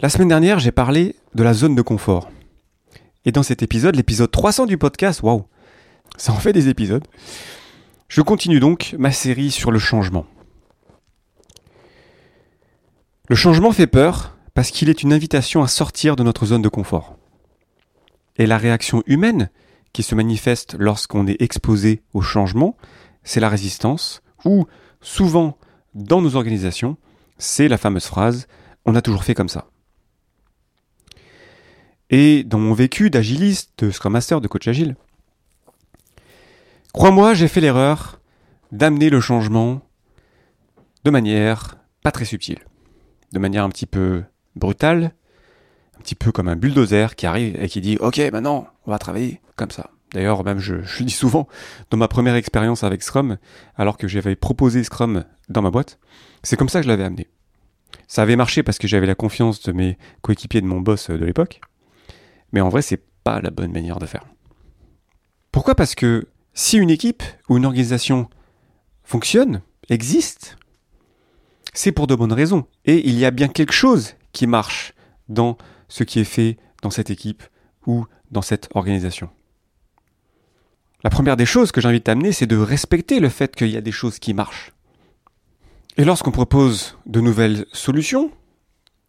La semaine dernière, j'ai parlé de la zone de confort. Et dans cet épisode, l'épisode 300 du podcast, waouh, ça en fait des épisodes. Je continue donc ma série sur le changement. Le changement fait peur parce qu'il est une invitation à sortir de notre zone de confort. Et la réaction humaine qui se manifeste lorsqu'on est exposé au changement, c'est la résistance, ou souvent dans nos organisations, c'est la fameuse phrase on a toujours fait comme ça. Et dans mon vécu d'agiliste, de Scrum Master, de coach agile, crois-moi, j'ai fait l'erreur d'amener le changement de manière pas très subtile, de manière un petit peu brutale, un petit peu comme un bulldozer qui arrive et qui dit Ok, maintenant, on va travailler comme ça. D'ailleurs, même je, je dis souvent, dans ma première expérience avec Scrum, alors que j'avais proposé Scrum dans ma boîte, c'est comme ça que je l'avais amené. Ça avait marché parce que j'avais la confiance de mes coéquipiers de mon boss de l'époque, mais en vrai, c'est pas la bonne manière de faire. Pourquoi? Parce que si une équipe ou une organisation fonctionne, existe, c'est pour de bonnes raisons. Et il y a bien quelque chose qui marche dans ce qui est fait dans cette équipe ou dans cette organisation. La première des choses que j'invite à amener, c'est de respecter le fait qu'il y a des choses qui marchent. Et lorsqu'on propose de nouvelles solutions,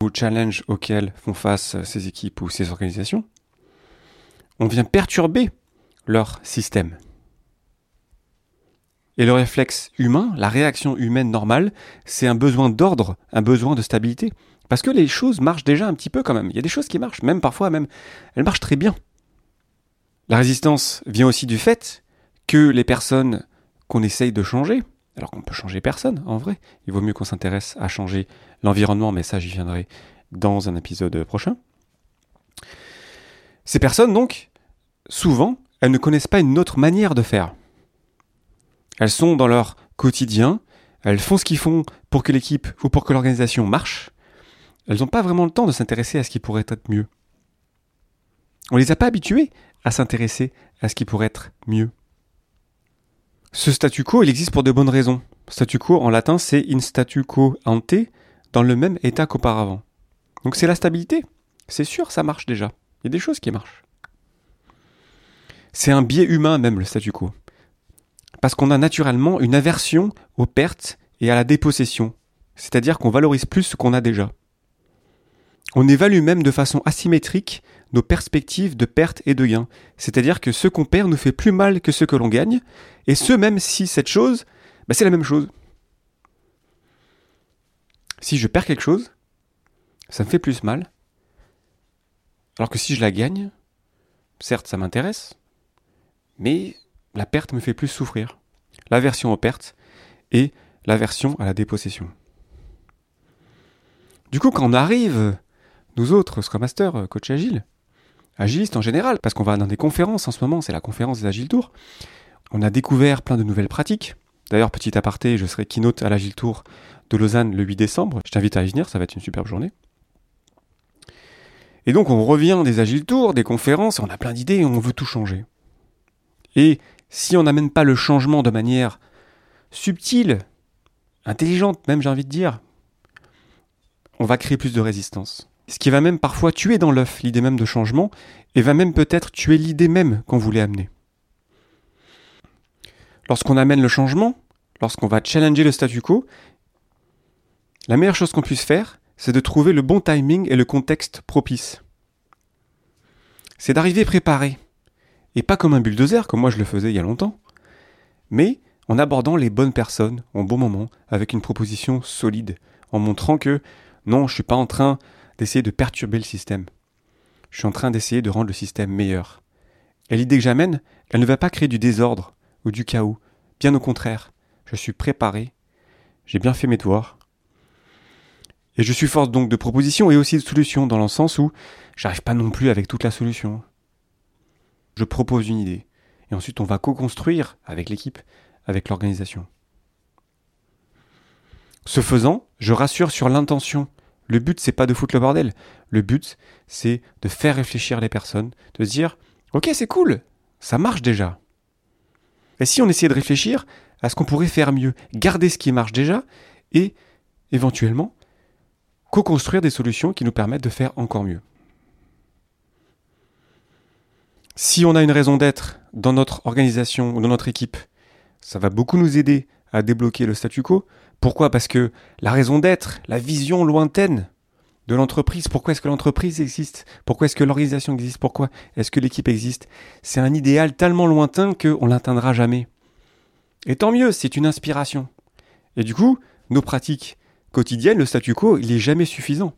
ou challenges auxquels font face ces équipes ou ces organisations, on vient perturber leur système. Et le réflexe humain, la réaction humaine normale, c'est un besoin d'ordre, un besoin de stabilité. Parce que les choses marchent déjà un petit peu quand même. Il y a des choses qui marchent, même parfois même, elles marchent très bien. La résistance vient aussi du fait que les personnes qu'on essaye de changer, alors qu'on peut changer personne en vrai, il vaut mieux qu'on s'intéresse à changer l'environnement, mais ça j'y viendrai dans un épisode prochain. Ces personnes donc, souvent, elles ne connaissent pas une autre manière de faire. Elles sont dans leur quotidien, elles font ce qu'ils font pour que l'équipe ou pour que l'organisation marche. Elles n'ont pas vraiment le temps de s'intéresser à ce qui pourrait être mieux. On les a pas habituées à s'intéresser à ce qui pourrait être mieux. Ce statu quo, il existe pour de bonnes raisons. Statu quo, en latin, c'est in statu quo ante, dans le même état qu'auparavant. Donc c'est la stabilité. C'est sûr, ça marche déjà. Il y a des choses qui marchent. C'est un biais humain même, le statu quo. Parce qu'on a naturellement une aversion aux pertes et à la dépossession. C'est-à-dire qu'on valorise plus ce qu'on a déjà. On évalue même de façon asymétrique nos perspectives de perte et de gain. C'est-à-dire que ce qu'on perd nous fait plus mal que ce que l'on gagne, et ce même si cette chose, bah, c'est la même chose. Si je perds quelque chose, ça me fait plus mal. Alors que si je la gagne, certes ça m'intéresse, mais la perte me fait plus souffrir. L'aversion aux pertes et l'aversion à la dépossession. Du coup, quand on arrive, nous autres, Scrum Master, coach agile, agilistes en général, parce qu'on va dans des conférences en ce moment, c'est la conférence des Agile Tours, on a découvert plein de nouvelles pratiques. D'ailleurs, petit aparté, je serai keynote à l'Agile Tour de Lausanne le 8 décembre. Je t'invite à y venir, ça va être une superbe journée. Et donc, on revient des Agile Tours, des conférences, on a plein d'idées et on veut tout changer. Et si on n'amène pas le changement de manière subtile, intelligente même j'ai envie de dire, on va créer plus de résistance. Ce qui va même parfois tuer dans l'œuf l'idée même de changement et va même peut-être tuer l'idée même qu'on voulait amener. Lorsqu'on amène le changement, lorsqu'on va challenger le statu quo, la meilleure chose qu'on puisse faire, c'est de trouver le bon timing et le contexte propice. C'est d'arriver préparé, et pas comme un bulldozer comme moi je le faisais il y a longtemps, mais en abordant les bonnes personnes au bon moment avec une proposition solide, en montrant que non, je suis pas en train d'essayer de perturber le système. Je suis en train d'essayer de rendre le système meilleur. Et l'idée que j'amène, elle ne va pas créer du désordre ou du chaos. Bien au contraire, je suis préparé, j'ai bien fait mes devoirs. Et je suis force donc de propositions et aussi de solutions dans le sens où j'arrive pas non plus avec toute la solution. Je propose une idée. Et ensuite, on va co-construire avec l'équipe, avec l'organisation. Ce faisant, je rassure sur l'intention. Le but, c'est pas de foutre le bordel. Le but, c'est de faire réfléchir les personnes, de se dire, ok, c'est cool, ça marche déjà. Et si on essayait de réfléchir à ce qu'on pourrait faire mieux, garder ce qui marche déjà, et éventuellement co-construire des solutions qui nous permettent de faire encore mieux. Si on a une raison d'être dans notre organisation ou dans notre équipe, ça va beaucoup nous aider à débloquer le statu quo. Pourquoi? Parce que la raison d'être, la vision lointaine de l'entreprise, pourquoi est-ce que l'entreprise existe? Pourquoi est-ce que l'organisation existe? Pourquoi est-ce que l'équipe existe? C'est un idéal tellement lointain qu'on l'atteindra jamais. Et tant mieux, c'est une inspiration. Et du coup, nos pratiques quotidiennes, le statu quo, il est jamais suffisant.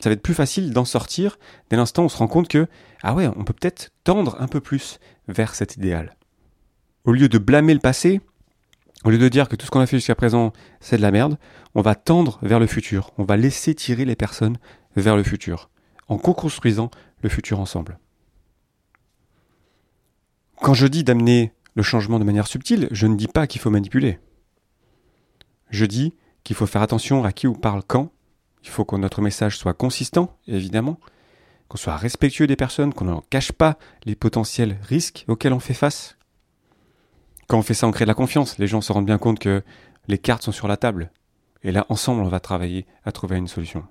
Ça va être plus facile d'en sortir dès l'instant où on se rend compte que, ah ouais, on peut peut-être tendre un peu plus vers cet idéal. Au lieu de blâmer le passé, au lieu de dire que tout ce qu'on a fait jusqu'à présent, c'est de la merde, on va tendre vers le futur. On va laisser tirer les personnes vers le futur, en co-construisant le futur ensemble. Quand je dis d'amener le changement de manière subtile, je ne dis pas qu'il faut manipuler. Je dis qu'il faut faire attention à qui on parle quand. Il faut que notre message soit consistant, évidemment, qu'on soit respectueux des personnes, qu'on ne cache pas les potentiels risques auxquels on fait face. Quand on fait ça, on crée de la confiance. Les gens se rendent bien compte que les cartes sont sur la table. Et là, ensemble, on va travailler à trouver une solution.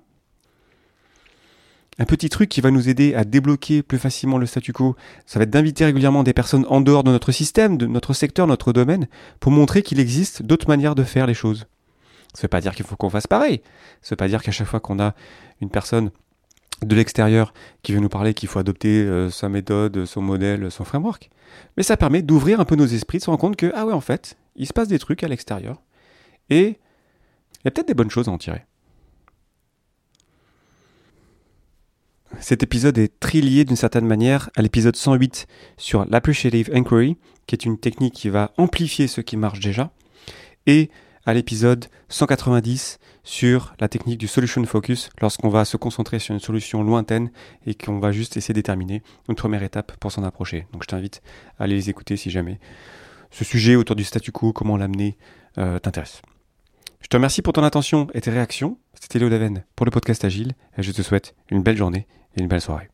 Un petit truc qui va nous aider à débloquer plus facilement le statu quo, ça va être d'inviter régulièrement des personnes en dehors de notre système, de notre secteur, notre domaine, pour montrer qu'il existe d'autres manières de faire les choses. Ça ne veut pas dire qu'il faut qu'on fasse pareil. Ça ne veut pas dire qu'à chaque fois qu'on a une personne de l'extérieur qui vient nous parler qu'il faut adopter euh, sa méthode, son modèle, son framework. Mais ça permet d'ouvrir un peu nos esprits, de se rendre compte que, ah ouais, en fait, il se passe des trucs à l'extérieur. Et il y a peut-être des bonnes choses à en tirer. Cet épisode est très lié d'une certaine manière à l'épisode 108 sur l'appreciative inquiry, qui est une technique qui va amplifier ce qui marche déjà, et à l'épisode 190 sur la technique du solution focus, lorsqu'on va se concentrer sur une solution lointaine et qu'on va juste essayer de déterminer une première étape pour s'en approcher. Donc je t'invite à aller les écouter si jamais ce sujet autour du statu quo, comment l'amener, euh, t'intéresse. Je te remercie pour ton attention et tes réactions. C'était Léo Daven pour le podcast Agile et je te souhaite une belle journée et une belle soirée.